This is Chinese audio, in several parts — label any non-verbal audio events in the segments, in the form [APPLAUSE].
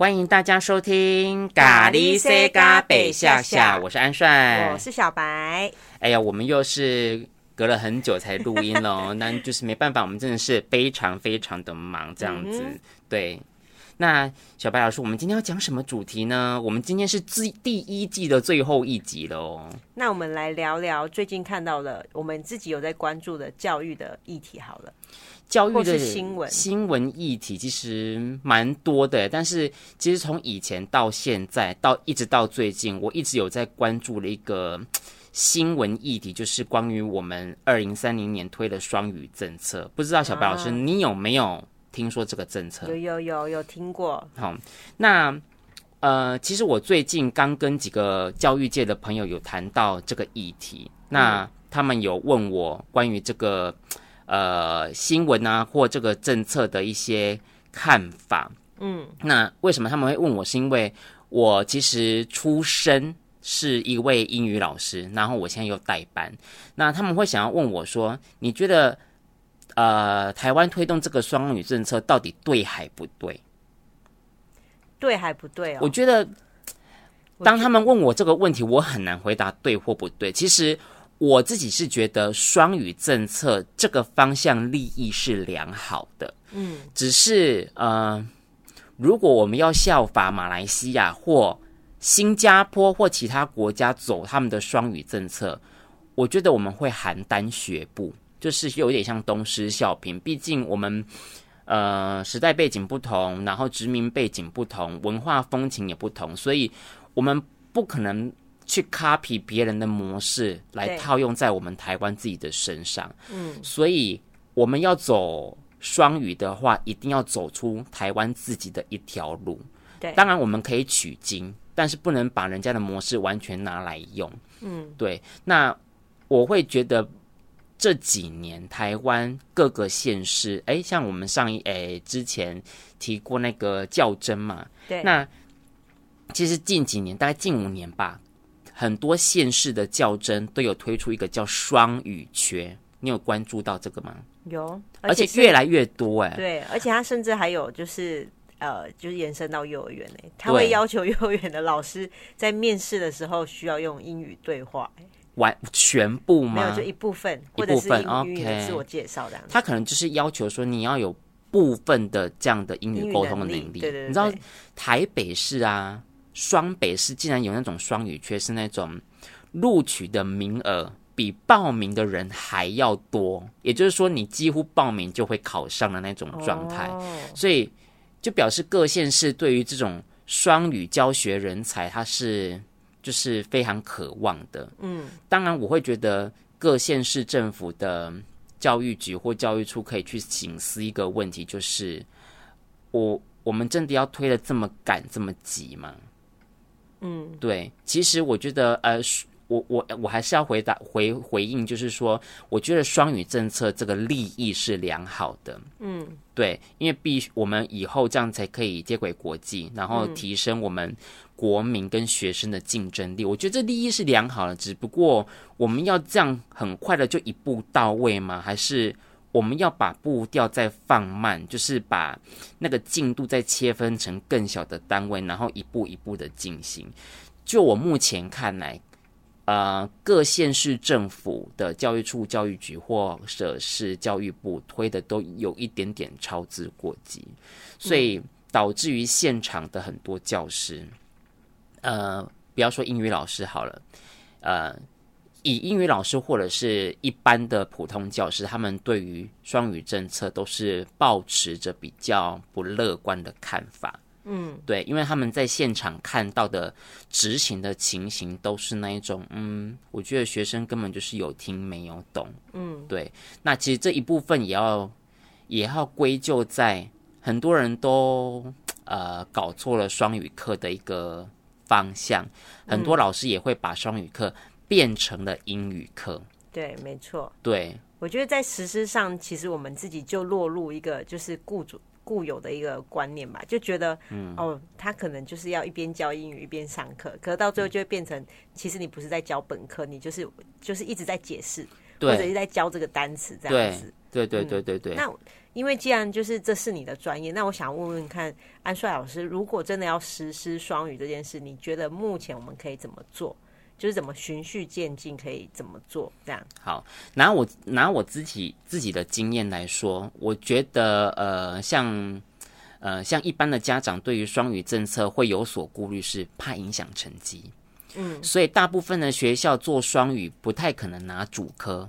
欢迎大家收听咖喱西咖北下下，我是安帅，我是小白。哎呀，我们又是隔了很久才录音了，[LAUGHS] 那就是没办法，我们真的是非常非常的忙，这样子。嗯、对，那小白老师，我们今天要讲什么主题呢？我们今天是第第一季的最后一集了哦。那我们来聊聊最近看到的我们自己有在关注的教育的议题好了。教育的新闻新闻议题其实蛮多的，但是其实从以前到现在到一直到最近，我一直有在关注了一个新闻议题，就是关于我们二零三零年推的双语政策。不知道小白老师，你有没有听说这个政策？有有有有听过。好，那呃，其实我最近刚跟几个教育界的朋友有谈到这个议题，那他们有问我关于这个。呃，新闻啊，或这个政策的一些看法，嗯，那为什么他们会问我？是因为我其实出身是一位英语老师，然后我现在又代班，那他们会想要问我说，你觉得呃，台湾推动这个双语政策到底对还不对？对还不对哦？我觉得，当他们问我这个问题，我很难回答对或不对。其实。我自己是觉得双语政策这个方向利益是良好的，嗯，只是呃，如果我们要效法马来西亚或新加坡或其他国家走他们的双语政策，我觉得我们会邯郸学步，就是有点像东施效颦。毕竟我们呃时代背景不同，然后殖民背景不同，文化风情也不同，所以我们不可能。去 copy 别人的模式来套用在我们台湾自己的身上，嗯，所以我们要走双语的话，一定要走出台湾自己的一条路。对，当然我们可以取经，但是不能把人家的模式完全拿来用。嗯，对。那我会觉得这几年台湾各个县市，哎，像我们上一哎之前提过那个较真嘛，对，那其实近几年，大概近五年吧。很多县市的较真都有推出一个叫双语缺，你有关注到这个吗？有，而且，而且越来越多哎。对，而且他甚至还有就是呃，就是延伸到幼儿园哎，他会要求幼儿园的老师在面试的时候需要用英语对话，完全部吗？没有，就一部分，或者是英语自我介绍这样。他可能就是要求说你要有部分的这样的英语沟通的能力。能力对，对，对对，你知道台北市啊？双北市竟然有那种双语缺，是那种录取的名额比报名的人还要多，也就是说你几乎报名就会考上的那种状态，所以就表示各县市对于这种双语教学人才，他是就是非常渴望的。嗯，当然我会觉得各县市政府的教育局或教育处可以去省思一个问题，就是我我们真的要推的这么赶这么急吗？嗯，对，其实我觉得，呃，我我我还是要回答回回应，就是说，我觉得双语政策这个利益是良好的。嗯，对，因为必须我们以后这样才可以接轨国际，然后提升我们国民跟学生的竞争力。嗯，我觉得这利益是良好的，只不过我们要这样很快的就一步到位吗？还是？我们要把步调再放慢，就是把那个进度再切分成更小的单位，然后一步一步的进行。就我目前看来，呃，各县市政府的教育处、教育局或者是教育部推的都有一点点操之过急，所以导致于现场的很多教师，呃，不要说英语老师好了，呃。以英语老师或者是一般的普通教师，他们对于双语政策都是抱持着比较不乐观的看法。嗯，对，因为他们在现场看到的执行的情形都是那一种，嗯，我觉得学生根本就是有听没有懂。嗯，对。那其实这一部分也要也要归咎在很多人都呃搞错了双语课的一个方向，很多老师也会把双语课。变成了英语课，对，没错。对，我觉得在实施上，其实我们自己就落入一个就是雇主固有的一个观念吧，就觉得，嗯，哦，他可能就是要一边教英语一边上课，可是到最后就会变成，嗯，其实你不是在教本科，你就是就是一直在解释，或者是在教这个单词这样子。对对对对对。嗯、那因为既然就是这是你的专业，那我想问问看安帅老师，如果真的要实施双语这件事，你觉得目前我们可以怎么做？就是怎么循序渐进，可以怎么做？这样。好，拿我拿我自己自己的经验来说，我觉得呃，像呃像一般的家长对于双语政策会有所顾虑，是怕影响成绩。嗯，所以大部分的学校做双语不太可能拿主科。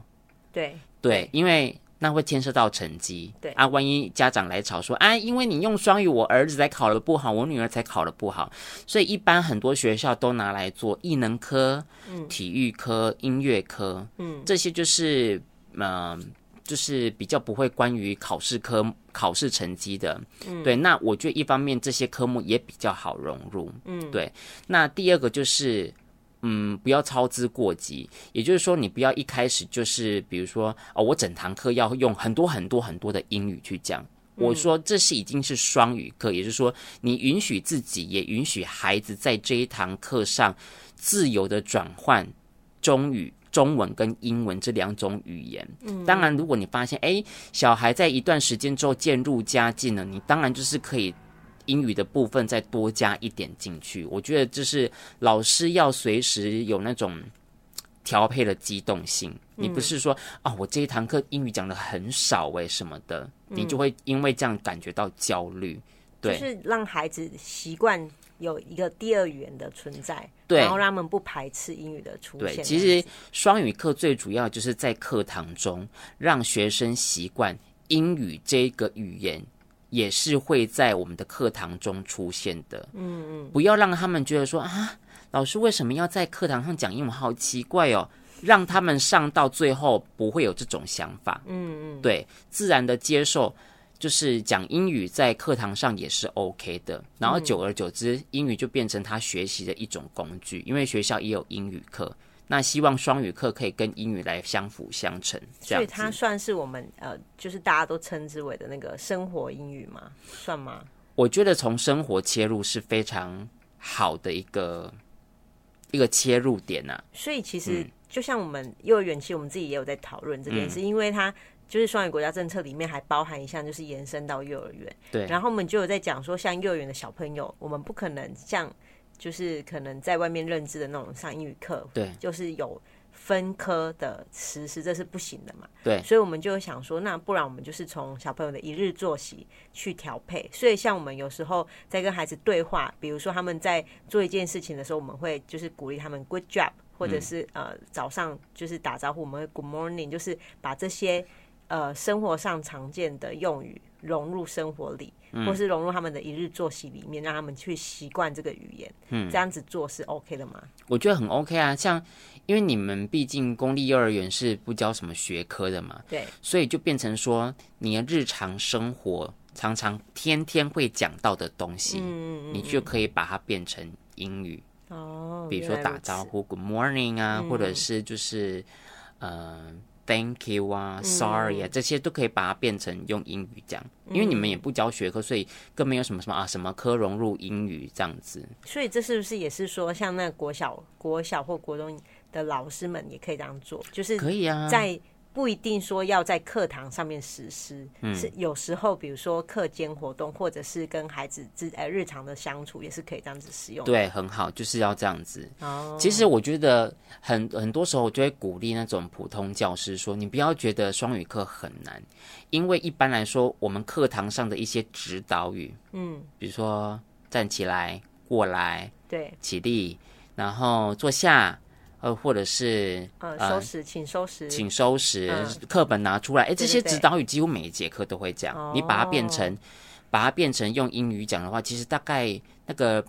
对对，因为。那会牵涉到成绩，对。啊，万一家长来吵说，啊，因为你用双语，我儿子才考得不好，我女儿才考得不好，所以一般很多学校都拿来做艺能科、嗯、体育科、音乐科，嗯，这些就是，嗯、呃，就是比较不会关于考试科考试成绩的，嗯，对。那我觉得一方面这些科目也比较好融入，嗯，对。那第二个就是。嗯，不要操之过急。也就是说，你不要一开始就是，比如说，哦，我整堂课要用很多很多很多的英语去讲。我说这是已经是双语课，也就是说，你允许自己，也允许孩子在这一堂课上自由的转换中语、中文跟英文这两种语言。嗯，当然，如果你发现，哎，小孩在一段时间之后渐入佳境了，你当然就是可以。英语的部分再多加一点进去，我觉得就是老师要随时有那种调配的机动性。你不是说啊、哦，我这一堂课英语讲的很少诶什么的，你就会因为这样感觉到焦虑。对，就是让孩子习惯有一个第二语言的存在，对，然后让他们不排斥英语的出现。对，其实双语课最主要就是在课堂中让学生习惯英语这个语言。也是会在我们的课堂中出现的，嗯嗯，不要让他们觉得说啊，老师为什么要在课堂上讲英文，好奇怪哦，让他们上到最后不会有这种想法，嗯嗯，对，自然的接受，就是讲英语在课堂上也是 OK 的，然后久而久之，英语就变成他学习的一种工具，因为学校也有英语课。那希望双语课可以跟英语来相辅相成，所以它算是我们呃，就是大家都称之为的那个生活英语吗？算吗？我觉得从生活切入是非常好的一个一个切入点呐、啊。所以其实就像我们幼儿园，其实我们自己也有在讨论这件事，嗯、因为它就是双语国家政策里面还包含一项，就是延伸到幼儿园。对，然后我们就有在讲说，像幼儿园的小朋友，我们不可能像。就是可能在外面认知的那种上英语课，对，就是有分科的实施，这是不行的嘛。对，所以我们就想说，那不然我们就是从小朋友的一日作息去调配。所以像我们有时候在跟孩子对话，比如说他们在做一件事情的时候，我们会就是鼓励他们 good job，或者是、嗯、呃早上就是打招呼，我们会 good morning，就是把这些呃生活上常见的用语融入生活里。或是融入他们的一日作息里面，让他们去习惯这个语言。嗯，这样子做是 OK 的吗？我觉得很 OK 啊。像因为你们毕竟公立幼儿园是不教什么学科的嘛，对，所以就变成说你的日常生活常常天天会讲到的东西，嗯嗯嗯，你就可以把它变成英语哦。比如说打招呼 Good morning 啊，嗯、或者是就是呃。Thank you 啊，Sorry 啊，这些都可以把它变成用英语讲，因为你们也不教学科，所以更没有什么什么啊，什么科融入英语这样子。所以这是不是也是说，像那国小、国小或国中的老师们也可以这样做？就是可以啊，在。不一定说要在课堂上面实施，嗯、是有时候，比如说课间活动，或者是跟孩子之呃日常的相处，也是可以这样子使用。对，很好，就是要这样子。哦，其实我觉得很很多时候，我就会鼓励那种普通教师说，你不要觉得双语课很难，因为一般来说，我们课堂上的一些指导语，嗯，比如说站起来、过来、对、起立，然后坐下。呃，或者是呃，收拾，请收拾，请收拾，课本拿出来。哎，这些指导语几乎每一节课都会讲。你把它变成，把它变成用英语讲的话，其实大概那个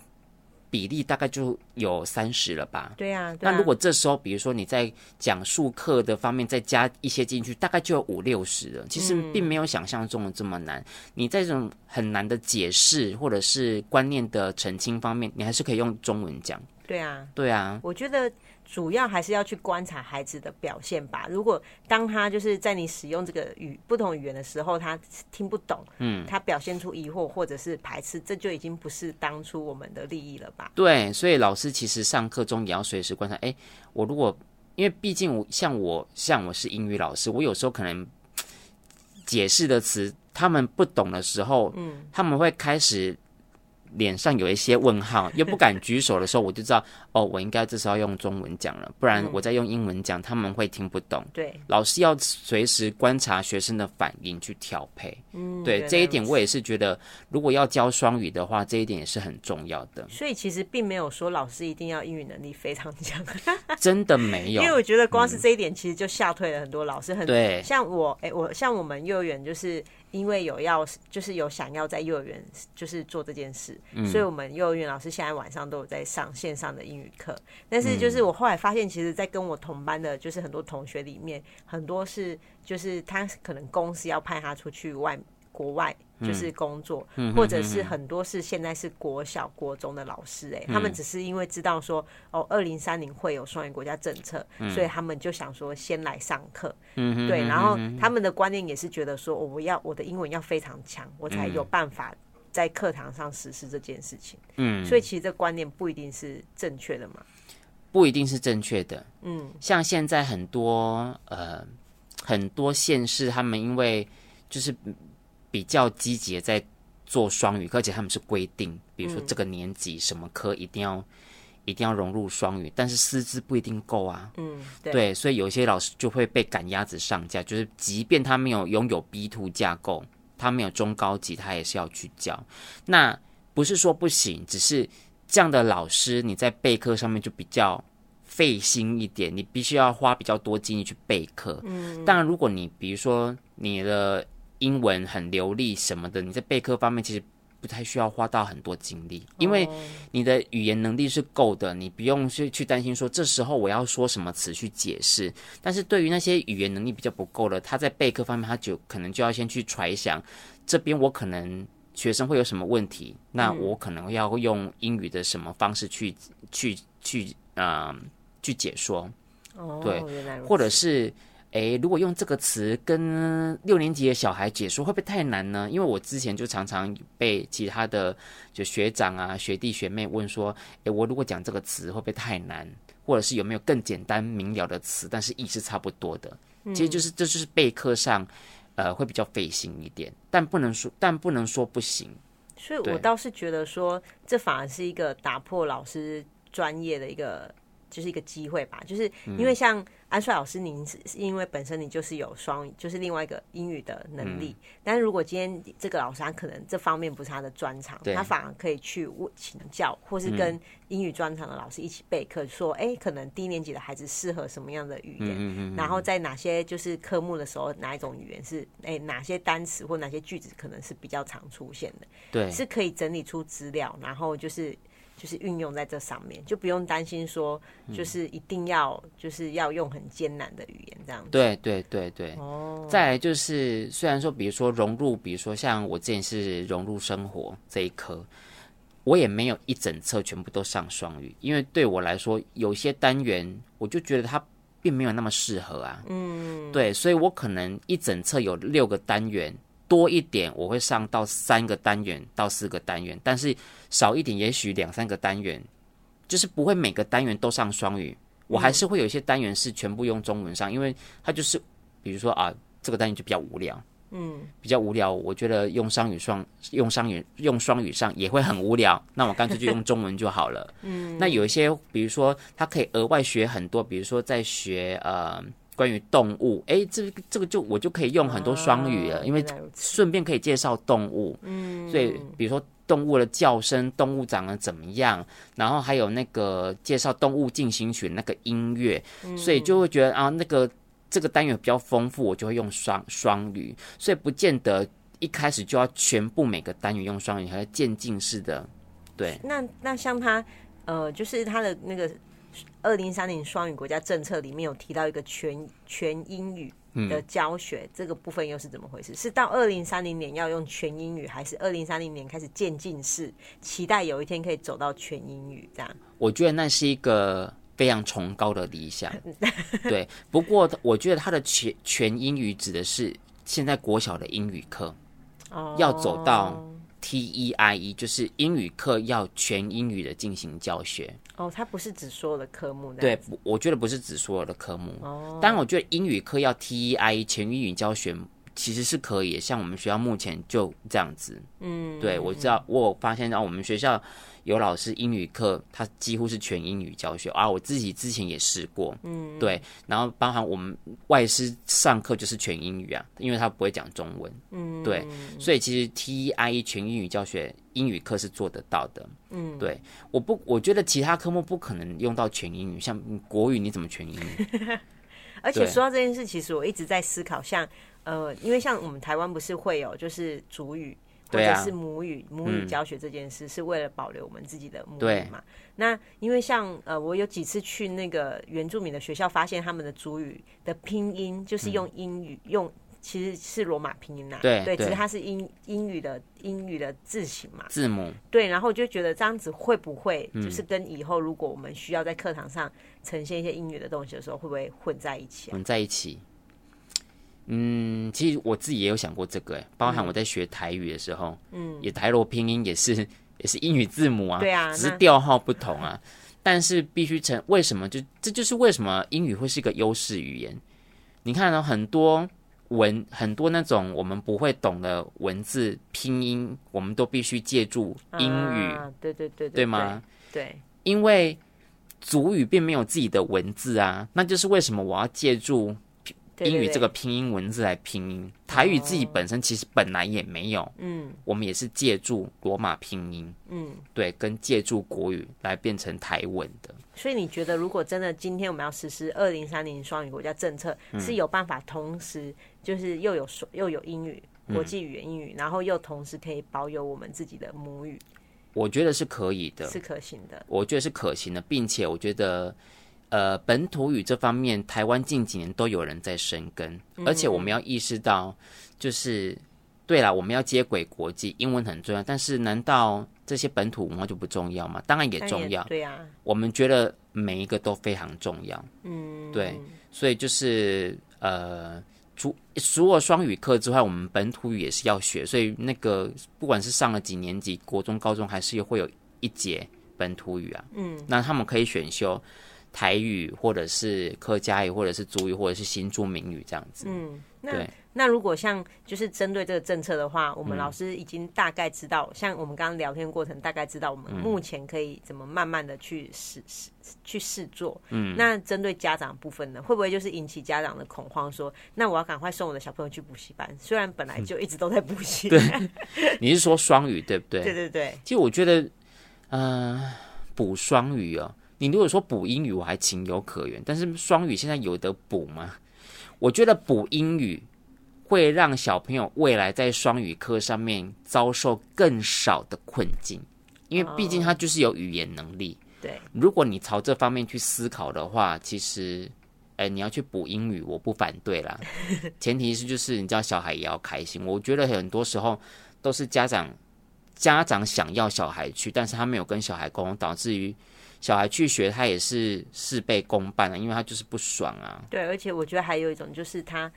比例大概就有三十了吧？对呀。那如果这时候，比如说你在讲述课的方面再加一些进去，大概就有五六十了。其实并没有想象中的这么难。你在这种很难的解释或者是观念的澄清方面，你还是可以用中文讲。对啊，对啊。我觉得。主要还是要去观察孩子的表现吧。如果当他就是在你使用这个语不同语言的时候，他听不懂，嗯，他表现出疑惑或者是排斥，这就已经不是当初我们的利益了吧？对，所以老师其实上课中也要随时观察。哎，我如果因为毕竟我像我像我是英语老师，我有时候可能解释的词他们不懂的时候，嗯，他们会开始。脸上有一些问号，又不敢举手的时候，我就知道 [LAUGHS] 哦，我应该这时候要用中文讲了，不然我再用英文讲，他们会听不懂。对，老师要随时观察学生的反应去调配。嗯，对，这一点我也是觉得，如果要教双语的话，这一点也是很重要的。所以其实并没有说老师一定要英语能力非常强，[LAUGHS] [LAUGHS] 真的没有。因为我觉得光是这一点，其实就吓退了很多老师。很对，像我，哎，我像我们幼儿园就是。因为有要，就是有想要在幼儿园就是做这件事，嗯，所以我们幼儿园老师现在晚上都有在上线上的英语课。但是就是我后来发现，其实，在跟我同班的，就是很多同学里面，很多是就是他可能公司要派他出去外国外。就是工作，嗯、或者是很多是现在是国小、国中的老师、欸，哎、嗯，他们只是因为知道说，哦，二零三零会有双语国家政策，嗯、所以他们就想说先来上课，嗯，对，然后他们的观念也是觉得说，我要我的英文要非常强，我才有办法在课堂上实施这件事情，嗯，所以其实这观念不一定是正确的嘛，不一定是正确的，嗯，像现在很多呃很多县市，他们因为就是。比较积极在做双语，而且他们是规定，比如说这个年级什么科一定要、嗯、一定要融入双语，但是师资不一定够啊。嗯对，对，所以有些老师就会被赶鸭子上架，就是即便他没有拥有 B two 架构，他没有中高级，他也是要去教。那不是说不行，只是这样的老师你在备课上面就比较费心一点，你必须要花比较多精力去备课。嗯，当然如果你比如说你的。英文很流利什么的，你在备课方面其实不太需要花到很多精力，因为你的语言能力是够的，你不用去去担心说这时候我要说什么词去解释。但是对于那些语言能力比较不够的，他在备课方面他就可能就要先去揣想，这边我可能学生会有什么问题，那我可能要用英语的什么方式去去去啊、呃、去解说，对，或者是。诶，如果用这个词跟六年级的小孩解说，会不会太难呢？因为我之前就常常被其他的就学长啊、学弟学妹问说，诶，我如果讲这个词会不会太难？或者是有没有更简单明了的词，但是意思差不多的？其实就是这就是备课上，呃，会比较费心一点，但不能说，但不能说不行。所以我倒是觉得说，这反而是一个打破老师专业的一个。就是一个机会吧，就是因为像安帅老师，您是因为本身你就是有双语，就是另外一个英语的能力。嗯、但是如果今天这个老师他可能这方面不是他的专长，他反而可以去问请教，或是跟英语专长的老师一起备课，说，哎、可能低年级的孩子适合什么样的语言，然后在哪些就是科目的时候，哪一种语言是，哎、欸，哪些单词或哪些句子可能是比较常出现的，对，是可以整理出资料，然后就是。就是运用在这上面，就不用担心说，就是一定要就是要用很艰难的语言这样子。对对对对。哦。再来就是，虽然说，比如说融入，比如说像我之前是融入生活这一科，我也没有一整册全部都上双语，因为对我来说，有些单元我就觉得它并没有那么适合啊。嗯。对，所以我可能一整册有六个单元。多一点，我会上到三个单元到四个单元，但是少一点，也许两三个单元，就是不会每个单元都上双语。我还是会有一些单元是全部用中文上，因为它就是，比如说啊，这个单元就比较无聊，嗯，比较无聊，我觉得用双语双用双语用双语上也会很无聊，那我干脆就用中文就好了。[LAUGHS] 嗯，那有一些，比如说他可以额外学很多，比如说在学呃。关于动物，哎，这这个就我就可以用很多双语了，哦、因为顺便可以介绍动物。嗯，所以比如说动物的叫声，动物长得怎么样，然后还有那个介绍动物进行曲那个音乐，嗯、所以就会觉得啊，那个这个单元比较丰富，我就会用双双语。所以不见得一开始就要全部每个单元用双语，还是渐进式的。对，那那像他呃，就是他的那个。二零三零双语国家政策里面有提到一个全全英语的教学，嗯，这个部分又是怎么回事？是到二零三零年要用全英语，还是二零三零年开始渐进式，期待有一天可以走到全英语这样？我觉得那是一个非常崇高的理想。[LAUGHS] 对，不过我觉得它的全全英语指的是现在国小的英语课，哦，要走到。T E I E 就是英语课要全英语的进行教学哦，它不是指所有的科目的。对，我觉得不是指所有的科目。哦，当然，我觉得英语课要 TEI 全英语教学其实是可以，像我们学校目前就这样子。嗯，对，我知道，我有发现到我们学校。有老师英语课，他几乎是全英语教学啊！我自己之前也试过，嗯，对，然后包含我们外师上课就是全英语啊，因为他不会讲中文，嗯，对，所以其实 TEIE 全英语教学英语课是做得到的，嗯，对，我不，我觉得其他科目不可能用到全英语，像国语你怎么全英语？[LAUGHS] 而且说到这件事，其实我一直在思考，像呃，因为像我们台湾不是会有就是主语。或者是母语、啊、母语教学这件事，是为了保留我们自己的母语嘛？那因为像呃，我有几次去那个原住民的学校，发现他们的主语的拼音就是用英语、嗯、用，其实是罗马拼音呐、啊。对对，只是它是英英语的英语的字形嘛，字母。对，然后我就觉得这样子会不会就是跟以后如果我们需要在课堂上呈现一些英语的东西的时候，会不会混在一起、啊？混在一起。嗯，其实我自己也有想过这个，哎，包含我在学台语的时候，嗯，也台罗拼音也是 [LAUGHS] 也是英语字母啊，对啊，只是调号不同啊。但是必须成，为什么就这就是为什么英语会是一个优势语言？你看到很多文，很多那种我们不会懂的文字拼音，我们都必须借助英语，啊、对，对对对，对吗？对，因为主语并没有自己的文字啊，那就是为什么我要借助。英语这个拼音文字来拼音，台语自己本身其实本来也没有，嗯，我们也是借助罗马拼音，嗯，对，跟借助国语来变成台文的。所以你觉得，如果真的今天我们要实施二零三零双语国家政策，是有办法同时就是又有又有英语国际语言英语，然后又同时可以保有我们自己的母语？我觉得是可以的，是可行的。我觉得是可行的，并且我觉得。呃，本土语这方面，台湾近几年都有人在深耕，而且我们要意识到，就是对了，我们要接轨国际，英文很重要，但是难道这些本土文化就不重要吗？当然也重要，对呀。我们觉得每一个都非常重要，嗯，对，所以就是呃，除除了双语课之外，我们本土语也是要学，所以那个不管是上了几年级，国中、高中，还是会有一节本土语啊，嗯，那他们可以选修。台语，或者是客家语，或者是族语，或者是新住民语这样子。嗯，那那如果像就是针对这个政策的话，我们老师已经大概知道，嗯、像我们刚刚聊天过程，大概知道我们目前可以怎么慢慢的去试试、嗯、去试做。嗯，那针对家长部分呢，会不会就是引起家长的恐慌说，说那我要赶快送我的小朋友去补习班，虽然本来就一直都在补习。对，你是说双语对不对？[LAUGHS] 对对对。其实我觉得，嗯、呃，补双语哦。你如果说补英语，我还情有可原，但是双语现在有得补吗？我觉得补英语会让小朋友未来在双语课上面遭受更少的困境，因为毕竟他就是有语言能力。对，如果你朝这方面去思考的话，其实，哎，你要去补英语，我不反对啦。[LAUGHS] 前提是就是你知道小孩也要开心。我觉得很多时候都是家长家长想要小孩去，但是他没有跟小孩沟通，导致于。小孩去学，他也是事倍功半啊，因为他就是不爽啊。对，而且我觉得还有一种就是他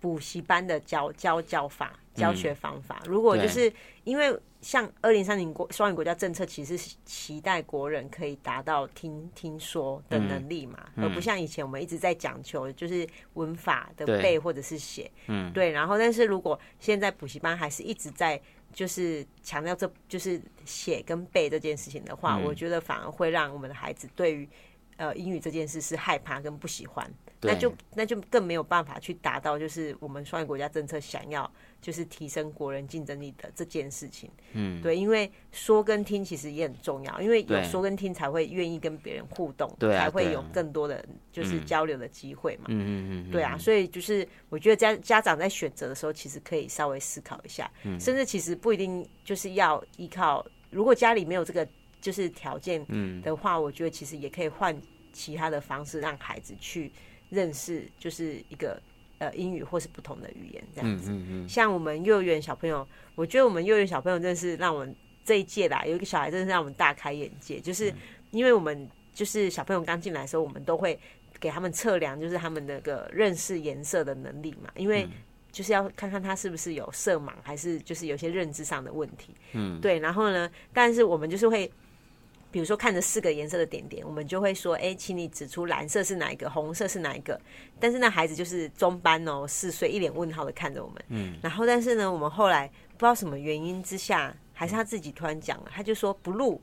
补习班的教教教法、教学方法。嗯、如果就是因为像二零三零国双语国家政策，其实是期待国人可以达到听听说的能力嘛，嗯、而不像以前我们一直在讲求就是文法的背或者是写。嗯，对。然后，但是如果现在补习班还是一直在。就是强调这就是写跟背这件事情的话，嗯、我觉得反而会让我们的孩子对于呃英语这件事是害怕跟不喜欢，对那就那就更没有办法去达到就是我们双语国家政策想要。就是提升国人竞争力的这件事情，嗯，对，因为说跟听其实也很重要，因为有说跟听才会愿意跟别人互动，对，才会有更多的就是交流的机会嘛，嗯嗯嗯，对啊，所以就是我觉得家家长在选择的时候，其实可以稍微思考一下，嗯，甚至其实不一定就是要依靠，如果家里没有这个就是条件的话，我觉得其实也可以换其他的方式让孩子去认识，就是一个。呃，英语或是不同的语言这样子，嗯嗯嗯、像我们幼儿园小朋友，我觉得我们幼儿园小朋友真的是让我们这一届啦，有一个小孩真的是让我们大开眼界，就是因为我们就是小朋友刚进来的时候，我们都会给他们测量，就是他们那个认识颜色的能力嘛，因为就是要看看他是不是有色盲，还是就是有些认知上的问题，嗯，对，然后呢，但是我们就是会比如说看着四个颜色的点点，我们就会说，哎，请你指出蓝色是哪一个，红色是哪一个。但是那孩子就是中班哦，四岁，一脸问号的看着我们。嗯。然后，但是呢，我们后来不知道什么原因之下，还是他自己突然讲了，他就说 blue。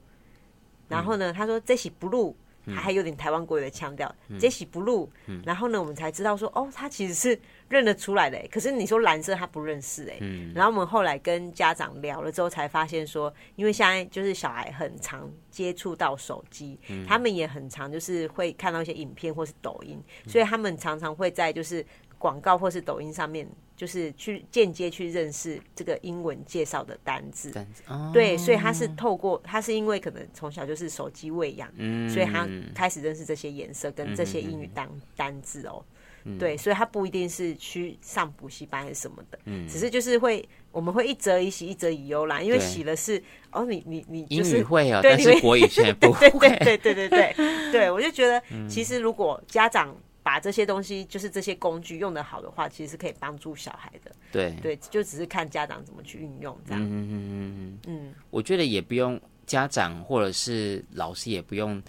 然后呢，他说这是 blue。还还有点台湾国语的腔调，杰西 blue，然后呢，我们才知道说，哦，他其实是认得出来的。可是你说蓝色，他不认识哎。嗯。然后我们后来跟家长聊了之后，才发现说，因为现在就是小孩很常接触到手机，他们也很常就是会看到一些影片或是抖音，所以他们常常会在就是广告或是抖音上面。就是去间接去认识这个英文介绍的单字，单字哦、对，所以他是透过他是因为可能从小就是手机喂养，嗯、所以他开始认识这些颜色跟这些英语单单字哦，嗯、对，所以他不一定是去上补习班还是什么的，嗯，只是就是会我们会一则以喜一则以忧啦，因为喜的是哦，你你你、就是、英语会哦，[LAUGHS] 对但是国语却不会，对对对对对对，对我就觉得其实如果家长。把这些东西，就是这些工具用的好的话，其实是可以帮助小孩的。对对，就只是看家长怎么去运用这样。嗯嗯嗯嗯嗯。我觉得也不用家长或者是老师也不用，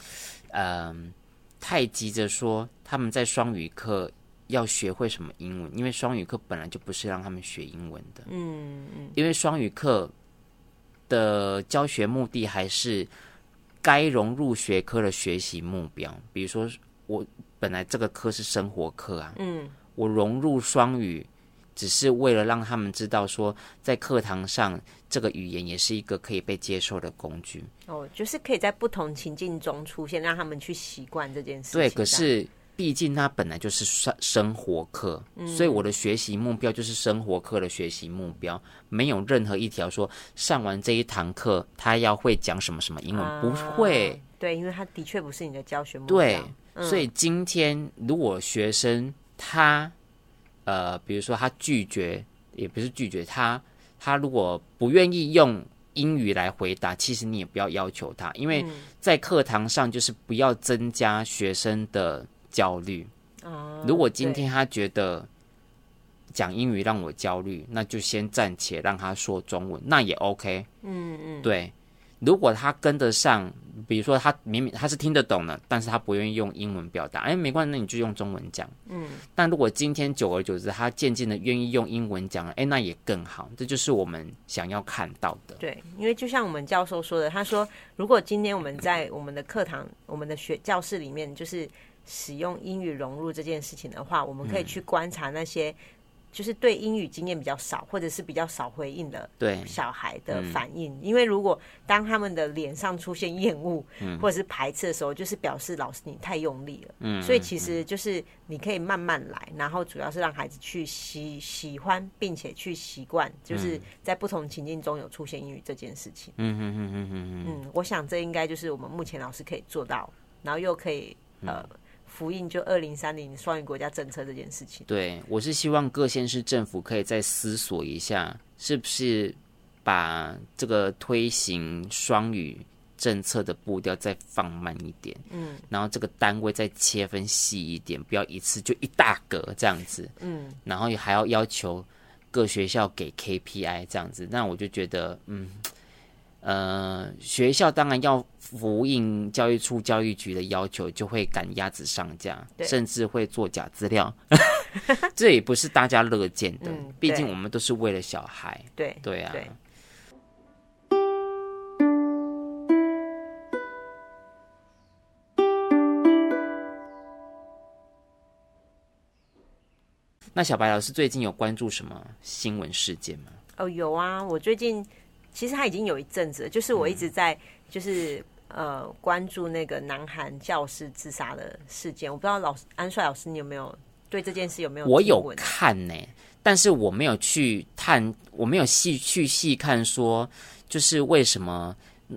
嗯、呃，太急着说他们在双语课要学会什么英文，因为双语课本来就不是让他们学英文的。嗯嗯。因为双语课的教学目的还是该融入学科的学习目标，比如说我。本来这个课是生活课啊，嗯，我融入双语，只是为了让他们知道说，在课堂上这个语言也是一个可以被接受的工具。哦，就是可以在不同情境中出现，让他们去习惯这件事情。对，可是毕竟它本来就是生生活课，嗯，所以我的学习目标就是生活课的学习目标，没有任何一条说上完这一堂课他要会讲什么什么英文，啊，不会。对，因为他的确不是你的教学目标。对。所以今天，如果学生他，呃，比如说他拒绝，也不是拒绝他，他如果不愿意用英语来回答，其实你也不要要求他，因为在课堂上就是不要增加学生的焦虑。如果今天他觉得讲英语让我焦虑，那就先暂且让他说中文，那也 OK。嗯嗯，对。如果他跟得上，比如说他明明他是听得懂的，但是他不愿意用英文表达，哎，没关系，那你就用中文讲。嗯，但如果今天久而久之，他渐渐的愿意用英文讲了，哎，那也更好，这就是我们想要看到的。对，因为就像我们教授说的，他说，如果今天我们在我们的课堂、我们的学教室里面，就是使用英语融入这件事情的话，我们可以去观察那些。就是对英语经验比较少，或者是比较少回应的小孩的反应，嗯、因为如果当他们的脸上出现厌恶或者是排斥的时候，嗯、就是表示老师你太用力了。嗯，所以其实就是你可以慢慢来，然后主要是让孩子去喜喜欢，并且去习惯，就是在不同情境中有出现英语这件事情。嗯嗯嗯嗯嗯嗯，我想这应该就是我们目前老师可以做到，然后又可以呃。福音就二零三零双语国家政策这件事情，对，我是希望各县市政府可以再思索一下，是不是把这个推行双语政策的步调再放慢一点，嗯，然后这个单位再切分细一点，不要一次就一大格这样子，嗯，然后也还要要求各学校给 KPI 这样子，那我就觉得，嗯。呃，学校当然要符应教育处、教育局的要求，就会赶鸭子上架，甚至会做假资料，[LAUGHS] 这也不是大家乐见的。嗯、毕竟我们都是为了小孩。对对啊。对那小白老师最近有关注什么新闻事件吗？哦，有啊，我最近。其实他已经有一阵子了，就是我一直在就是呃关注那个南韩教师自杀的事件。我不知道老师安帅老师，你有没有对这件事有没有？我有看呢、欸，但是我没有去探，我没有细去细看说，就是为什么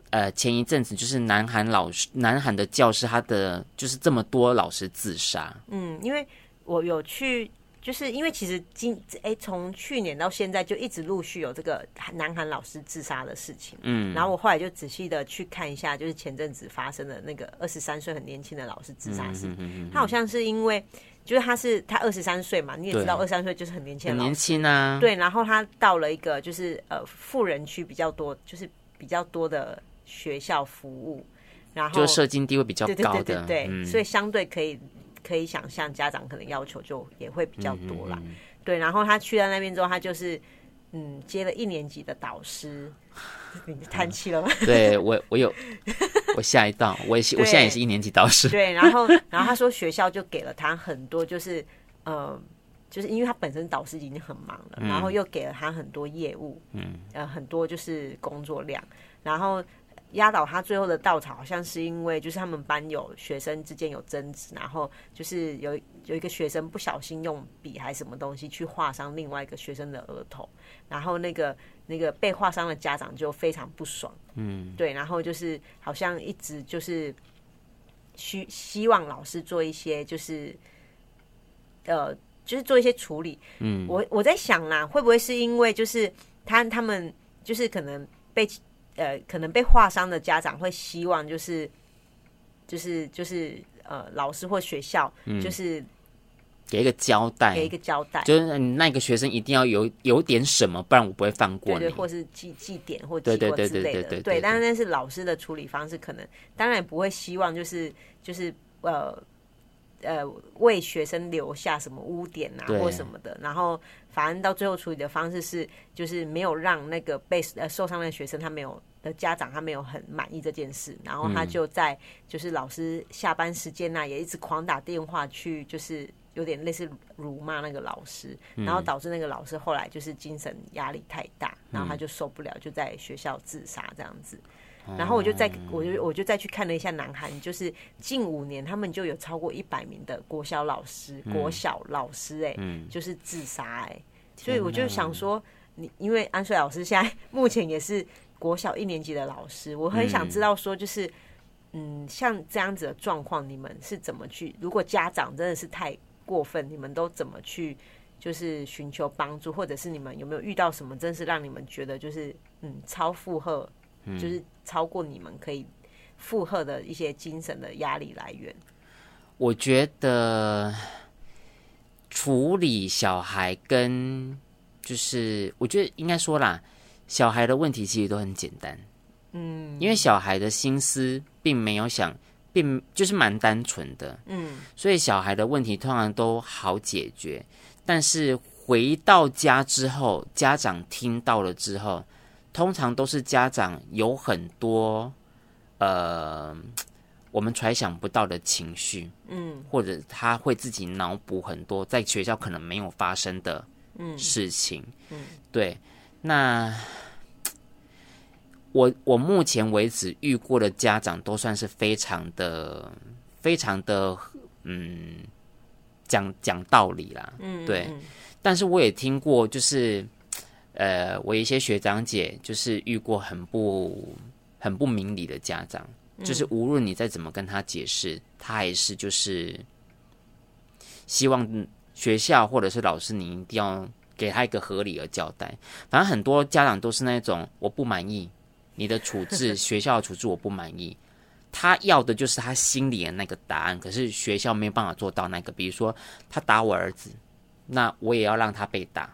呃前一阵子就是南韩老师南韩的教师他的就是这么多老师自杀。嗯，因为我有去。就是因为其实今哎，从去年到现在就一直陆续有这个南韩老师自杀的事情，嗯，然后我后来就仔细的去看一下，就是前阵子发生的那个二十三岁很年轻的老师自杀事，他好像是因为就是他是他二十三岁嘛，你也知道二十三岁就是很年轻，很年轻啊，对，然后他到了一个就是呃富人区比较多，就是比较多的学校服务。然后就社经地位比较高的，对对对对对，嗯、所以相对可以可以想象，家长可能要求就也会比较多啦。嗯嗯对，然后他去到那边之后，他就是嗯接了一年级的导师。[LAUGHS] 你叹气了吗？[LAUGHS] 对我，我有 [LAUGHS] 我吓一到，我也我现在也是一年级导师。对，然后然后他说学校就给了他很多，就是呃，就是因为他本身导师已经很忙了，嗯、然后又给了他很多业务，嗯，呃，很多就是工作量，然后。压倒他最后的稻草，好像是因为就是他们班有学生之间有争执，然后就是有有一个学生不小心用笔还是什么东西去划伤另外一个学生的额头，然后那个那个被划伤的家长就非常不爽，嗯，对，然后就是好像一直就是希希望老师做一些就是呃就是做一些处理，嗯，我我在想啦，会不会是因为就是他他们就是可能被。呃，可能被划伤的家长会希望，就是，就是，就是，呃，老师或学校，就是、嗯、给一个交代，给一个交代，就是那个学生一定要有有点什么，不然我不会放过你，对对，或是记记点或记过之类的，对。但是那是老师的处理方式，可能当然不会希望，就是就是呃。呃，为学生留下什么污点啊，或什么的，然后反正到最后处理的方式是，就是没有让那个被呃受伤的学生他没有的家长他没有很满意这件事，然后他就在就是老师下班时间呢，也一直狂打电话去，就是有点类似辱骂那个老师，然后导致那个老师后来就是精神压力太大，然后他就受不了，就在学校自杀这样子。然后我就再，我就我就再去看了一下南韩，就是近五年他们就有超过一百名的国小老师，嗯、国小老师哎，嗯、就是自杀哎，所以我就想说，你因为安水老师现在 [LAUGHS] 目前也是国小一年级的老师，我很想知道说，就是嗯，像这样子的状况，你们是怎么去？如果家长真的是太过分，你们都怎么去？就是寻求帮助，或者是你们有没有遇到什么，真是让你们觉得就是嗯超负荷？就是超过你们可以负荷的一些精神的压力来源。我觉得处理小孩跟就是，我觉得应该说啦，小孩的问题其实都很简单。嗯，因为小孩的心思并没有想，并就是蛮单纯的。嗯，所以小孩的问题通常都好解决。但是回到家之后，家长听到了之后。通常都是家长有很多，呃，我们揣想不到的情绪，嗯，或者他会自己脑补很多在学校可能没有发生的事情，嗯，嗯对。那我我目前为止遇过的家长都算是非常的、非常的，嗯，讲讲道理啦，嗯，对。但是我也听过，就是。呃，我一些学长姐就是遇过很不很不明理的家长，嗯、就是无论你再怎么跟他解释，他还是就是希望学校或者是老师，你一定要给他一个合理的交代。反正很多家长都是那种我不满意你的处置，[LAUGHS] 学校的处置我不满意，他要的就是他心里的那个答案，可是学校没有办法做到那个。比如说他打我儿子，那我也要让他被打。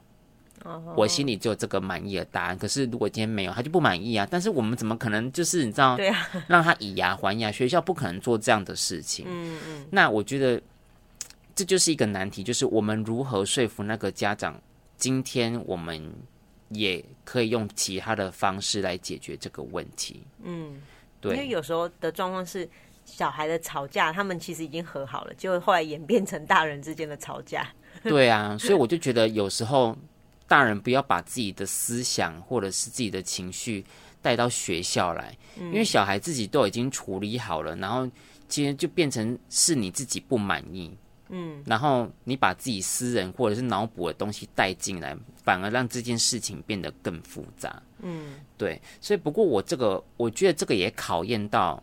我心里就有这个满意的答案，可是如果今天没有，他就不满意啊。但是我们怎么可能就是你知道，对啊，让他以牙还牙？学校不可能做这样的事情。嗯嗯。那我觉得这就是一个难题，就是我们如何说服那个家长？今天我们也可以用其他的方式来解决这个问题。嗯，对。因为有时候的状况是小孩的吵架，他们其实已经和好了，结果后来演变成大人之间的吵架。对啊，所以我就觉得有时候。大人不要把自己的思想或者是自己的情绪带到学校来，因为小孩自己都已经处理好了，然后今天就变成是你自己不满意，嗯，然后你把自己私人或者是脑补的东西带进来，反而让这件事情变得更复杂，嗯，对，所以不过我这个我觉得这个也考验到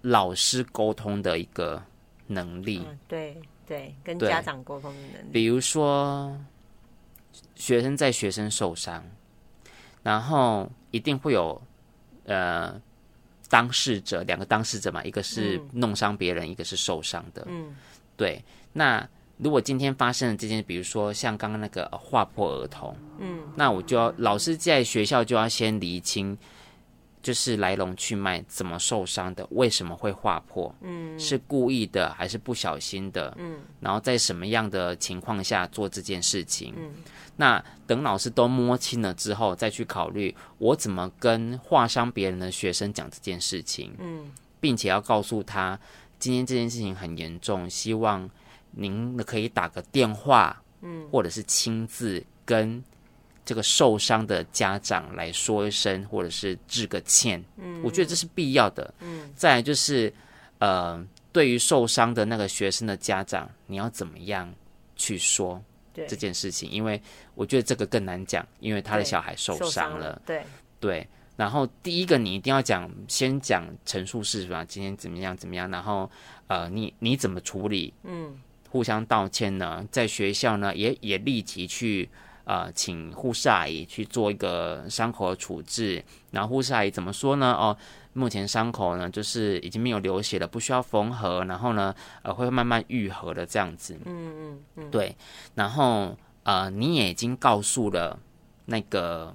老师沟通的一个能力，嗯、对对，跟家长沟通的能力，比如说。学生在学生受伤，然后一定会有呃当事者，两个当事者嘛，一个是弄伤别人，嗯、一个是受伤的。嗯，对。那如果今天发生了这件，比如说像刚刚那个划破儿童，嗯，那我就要老师在学校就要先厘清就是来龙去脉，怎么受伤的，为什么会划破，嗯，是故意的还是不小心的，嗯，然后在什么样的情况下做这件事情，嗯，那等老师都摸清了之后，再去考虑我怎么跟划伤别人的学生讲这件事情，嗯，并且要告诉他今天这件事情很严重，希望您可以打个电话，嗯，或者是亲自跟。这个受伤的家长来说一声，或者是致个歉，嗯，我觉得这是必要的。嗯，再来就是，呃，对于受伤的那个学生的家长，你要怎么样去说这件事情？因为我觉得这个更难讲，因为他的小孩受伤了。对对，然后第一个你一定要讲，先讲陈述事实吧，今天怎么样怎么样，然后呃，你你怎么处理？嗯，互相道歉呢，在学校呢也也立即去。呃，请护士阿姨去做一个伤口的处置，然后护士阿姨怎么说呢？哦，目前伤口呢就是已经没有流血了，不需要缝合，然后呢，呃，会慢慢愈合的这样子。嗯嗯嗯，对。然后呃，你也已经告诉了那个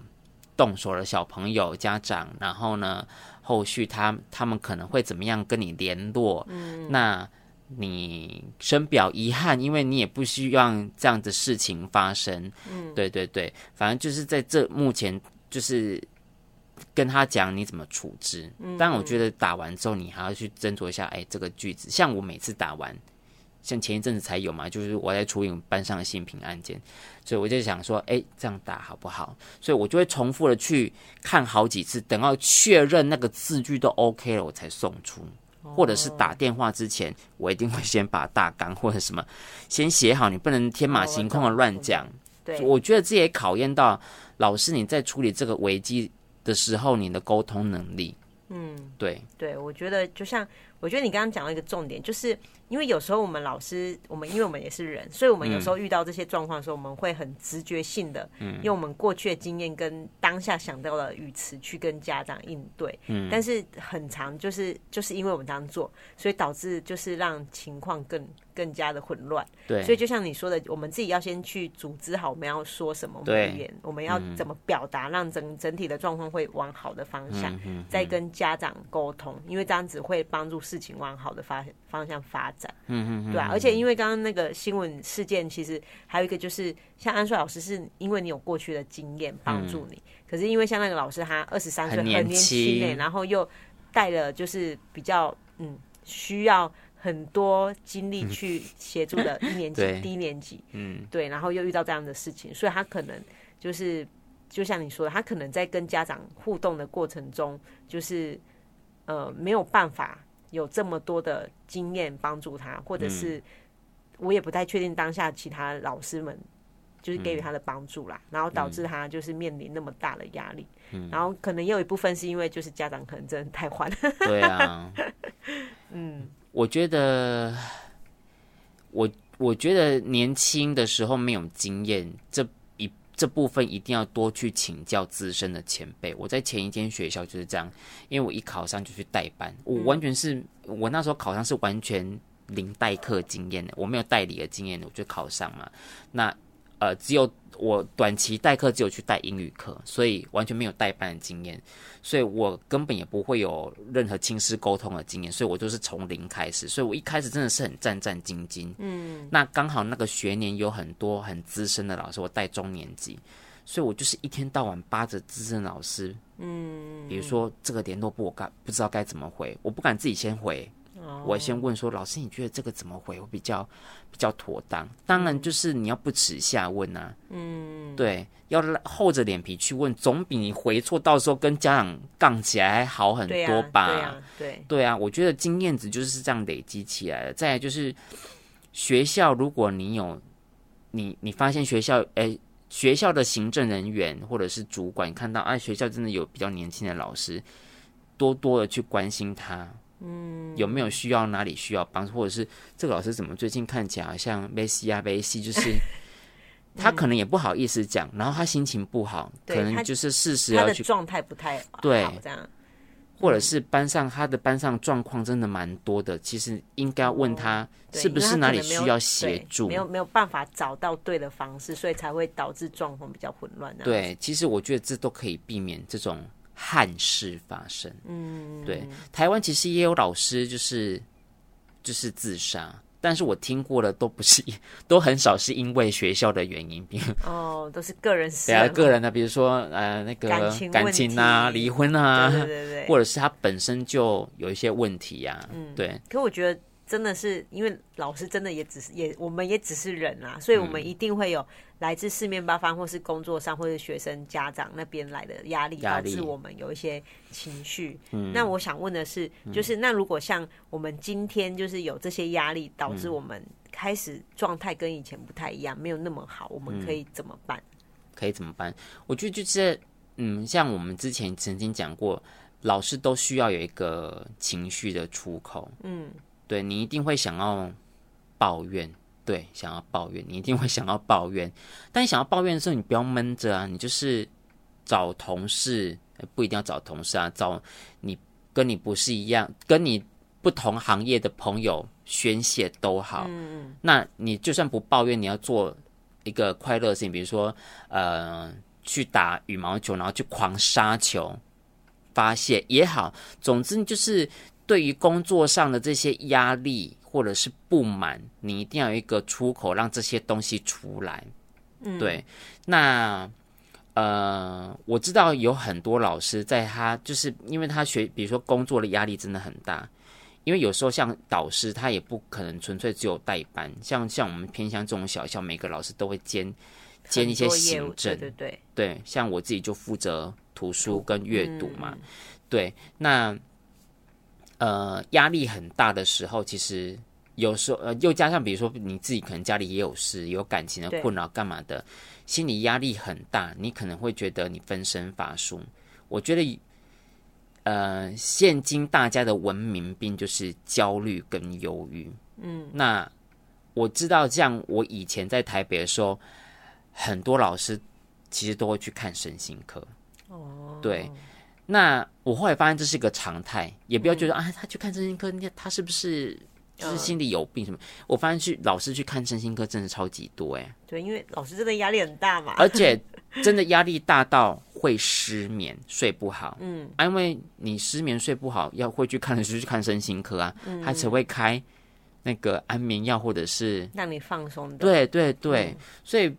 动手的小朋友家长，然后呢，后续他他们可能会怎么样跟你联络？嗯，那。你深表遗憾，因为你也不希望这样的事情发生。嗯，对对对，反正就是在这目前，就是跟他讲你怎么处置。嗯，但我觉得打完之后，你还要去斟酌一下，哎，这个句子，像我每次打完，像前一阵子才有嘛，就是我在处理班上的性平案件，所以我就想说，哎，这样打好不好？所以我就会重复的去看好几次，等到确认那个字句都 OK 了，我才送出。或者是打电话之前，我一定会先把大纲或者什么先写好，你不能天马行空的乱讲。对，我觉得这也考验到老师你在处理这个危机的时候，你的沟通能力。嗯，对，对，我觉得就像。我觉得你刚刚讲到一个重点，就是因为有时候我们老师，我们因为我们也是人，所以我们有时候遇到这些状况的时候，我们会很直觉性的，嗯，用我们过去的经验跟当下想到的语词去跟家长应对，嗯，但是很长就是就是因为我们这样做，所以导致就是让情况更更加的混乱，对，所以就像你说的，我们自己要先去组织好我们要说什么语言，我们要怎么表达，让整整体的状况会往好的方向，再跟家长沟通，因为这样子会帮助。事情往好的发方向发展，嗯嗯，对啊，而且因为刚刚那个新闻事件，其实还有一个就是，像安帅老师是因为你有过去的经验帮助你，嗯，可是因为像那个老师他二十三岁很年轻哎，然后又带了就是比较嗯需要很多精力去协助的一年级 [LAUGHS] 低年级，嗯，对，然后又遇到这样的事情，所以他可能就是就像你说的，他可能在跟家长互动的过程中，就是呃没有办法。有这么多的经验帮助他，或者是我也不太确定当下其他老师们就是给予他的帮助啦，然后导致他就是面临那么大的压力，然后可能也有一部分是因为就是家长可能真的太坏了。[LAUGHS] 对啊，嗯，我觉得我我觉得年轻的时候没有经验这。这部分一定要多去请教资深的前辈。我在前一间学校就是这样，因为我一考上就去代班，我完全是我那时候考上是完全零代课经验的，我没有代理的经验的，我就考上嘛。那呃，只有我短期代课只有去带英语课，所以完全没有代班的经验，所以我根本也不会有任何亲师沟通的经验，所以我就是从零开始，所以我一开始真的是很战战兢兢。嗯，那刚好那个学年有很多很资深的老师，我带中年级，所以我就是一天到晚扒着资深老师。嗯，比如说这个联络簿我该不知道该怎么回，我不敢自己先回。我先问说，老师，你觉得这个怎么回会比较比较妥当？当然，就是你要不耻下问啊。嗯，对，要厚着脸皮去问，总比你回错，到时候跟家长杠起来还好很多吧？对啊，对，对啊，我觉得经验值就是这样累积起来的。再来就是学校，如果你有你你发现学校哎学校的行政人员或者是主管看到哎学校真的有比较年轻的老师，多多的去关心他。嗯，有没有需要哪里需要帮助，或者是这个老师怎么最近看起来好像没西啊没西，就是 [LAUGHS] 他可能也不好意思讲，然后他心情不好，可能就是事实要去状态不太好，对这样，或者是班上他的班上状况真的蛮多的，其实应该问他是不是哪里需要协助，没有没有办法找到对的方式，所以才会导致状况比较混乱。对，其实我觉得这都可以避免这种。憾事发生。嗯，对，台湾其实也有老师就是就是自杀。但是我听过的都不是，[LAUGHS] 都很少是因为学校的原因。哦，都是个人事。对啊，个人的，比如说呃，那个感情，感情啊，离婚啊，对对对，或者是他本身就有一些问题呀、啊。嗯，对。可我觉得。真的是因为老师真的也只是也我们也只是人啊，所以我们一定会有来自四面八方，或是工作上，或是学生家长那边来的压力，导致我们有一些情绪。那我想问的是，就是那如果像我们今天就是有这些压力，导致我们开始状态跟以前不太一样，没有那么好，我们可以怎么办？可以怎么办？我觉得就是嗯，像我们之前曾经讲过，老师都需要有一个情绪的出口。嗯。对，你一定会想要抱怨，对，想要抱怨，你一定会想要抱怨。但你想要抱怨的时候，你不要闷着啊，你就是找同事，不一定要找同事啊，找你跟你不是一样，跟你不同行业的朋友宣泄都好。嗯，那你就算不抱怨，你要做一个快乐的事情，比如说呃，去打羽毛球，然后去狂杀球发泄也好。总之就是。对于工作上的这些压力或者是不满，你一定要有一个出口，让这些东西出来。嗯，对。那呃，我知道有很多老师在他就是因为他学，比如说工作的压力真的很大，因为有时候像导师，他也不可能纯粹只有代班，像像我们偏向这种小校，每个老师都会兼兼一些行政，对对对，对。像我自己就负责图书跟阅读嘛，嗯、对。那呃，压力很大的时候，其实有时候呃，又加上比如说你自己可能家里也有事，有感情的困扰，干嘛的，心理压力很大，你可能会觉得你分身乏术。我觉得，呃，现今大家的文明病就是焦虑跟忧郁。嗯，那我知道，像我以前在台北的时候，很多老师其实都会去看身心科。哦，对。那我后来发现这是一个常态，也不要觉得、嗯、啊，他去看身心科，那他是不是就是心里有病什么？嗯、我发现去老师去看身心科真的超级多哎、欸。对，因为老师真的压力很大嘛，而且 [LAUGHS] 真的压力大到会失眠、睡不好。嗯，啊，因为你失眠睡不好，要会去看的是去看身心科啊，嗯、他才会开那个安眠药或者是让你放松的。对对对，嗯、所以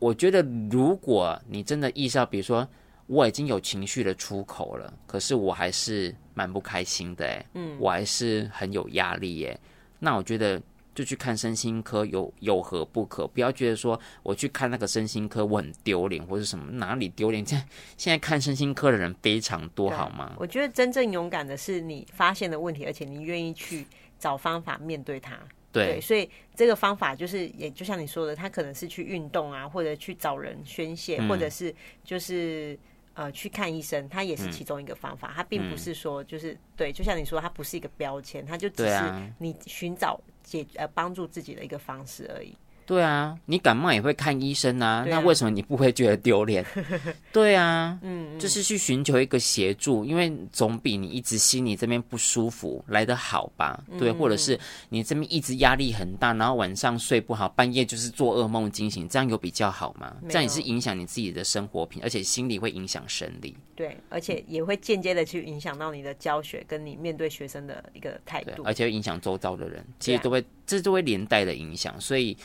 我觉得如果你真的意识到，比如说。我已经有情绪的出口了，可是我还是蛮不开心的哎，嗯，我还是很有压力耶。那我觉得就去看身心科有有何不可？不要觉得说我去看那个身心科我很丢脸或者什么，哪里丢脸？现在现在看身心科的人非常多，好吗？我觉得真正勇敢的是你发现的问题，而且你愿意去找方法面对它。对，对，所以这个方法就是也就像你说的，他可能是去运动啊，或者去找人宣泄，嗯、或者是就是。呃，去看医生，它也是其中一个方法。它、嗯、并不是说就是、嗯、对，就像你说，它不是一个标签，它就只是你寻找解呃帮助自己的一个方式而已。对啊，你感冒也会看医生啊，啊那为什么你不会觉得丢脸？[LAUGHS] 对啊，嗯，就是去寻求一个协助，因为总比你一直心里这边不舒服来得好吧？对，嗯、或者是你这边一直压力很大，然后晚上睡不好，半夜就是做噩梦惊醒，这样有比较好吗？有这样也是影响你自己的生活品，而且心理会影响生理。对，而且也会间接的去影响到你的教学跟你面对学生的一个态度，而且会影响周遭的人，其实都会、啊、这都会连带的影响，所以。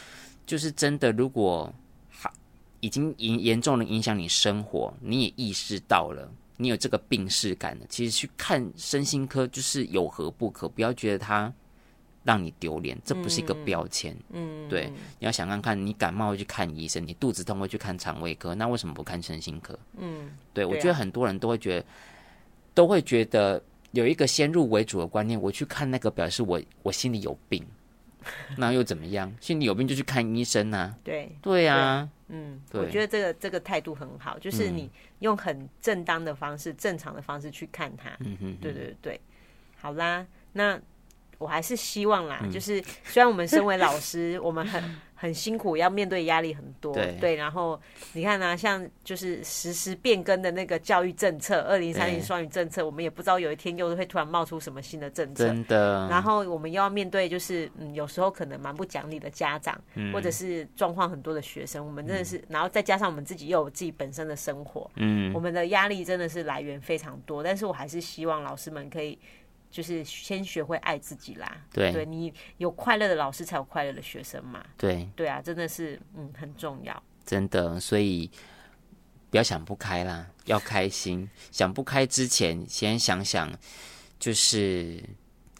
就是真的，如果已经严严重的影响你生活，你也意识到了，你有这个病识感了，其实去看身心科就是有何不可？不要觉得它让你丢脸，这不是一个标签。嗯，对，你要想看看，你感冒会去看医生，你肚子痛会去看肠胃科，那为什么不看身心科？嗯，对，我觉得很多人都会觉得，都会觉得有一个先入为主的观念，我去看那个表示我我心里有病。[LAUGHS] 那又怎么样？心里有病就去看医生啊。对，对啊，嗯，对我觉得这个这个态度很好，就是你用很正当的方式、嗯、正常的方式去看他。嗯哼，对对对，好啦，那我还是希望啦，嗯、就是虽然我们身为老师，[LAUGHS] 我们很很辛苦，要面对压力很多，对，对，然后你看呢、啊，像就是实时变更的那个教育政策，二零三零双语政策，我们也不知道有一天又会突然冒出什么新的政策，真的。然后我们又要面对就是嗯，有时候可能蛮不讲理的家长，嗯、或者是状况很多的学生，我们真的是，嗯、然后再加上我们自己又有自己本身的生活，嗯，我们的压力真的是来源非常多，但是我还是希望老师们可以。就是先学会爱自己啦，对，对你有快乐的老师，才有快乐的学生嘛。对，对啊，真的是嗯很重要，真的。所以不要想不开啦，要开心。想不开之前，先想想，就是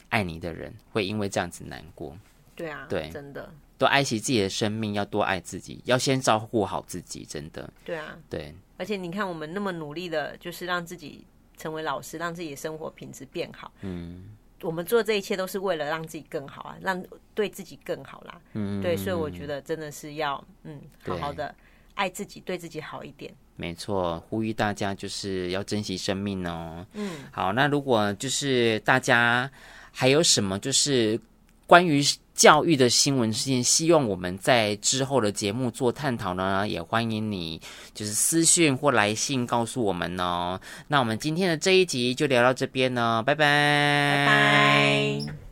爱你的人会因为这样子难过。对啊，对，真的，多爱惜自己的生命，要多爱自己，要先照顾好自己。真的，对啊，对。而且你看，我们那么努力的，就是让自己。成为老师，让自己的生活品质变好。嗯，我们做这一切都是为了让自己更好啊，让对自己更好啦。嗯，对，所以我觉得真的是要嗯，好好的爱自己，对自己好一点。没错，呼吁大家就是要珍惜生命哦。嗯，好，那如果就是大家还有什么就是关于。教育的新闻事件，希望我们在之后的节目做探讨呢，也欢迎你就是私讯或来信告诉我们哦。那我们今天的这一集就聊到这边呢，拜拜，拜拜。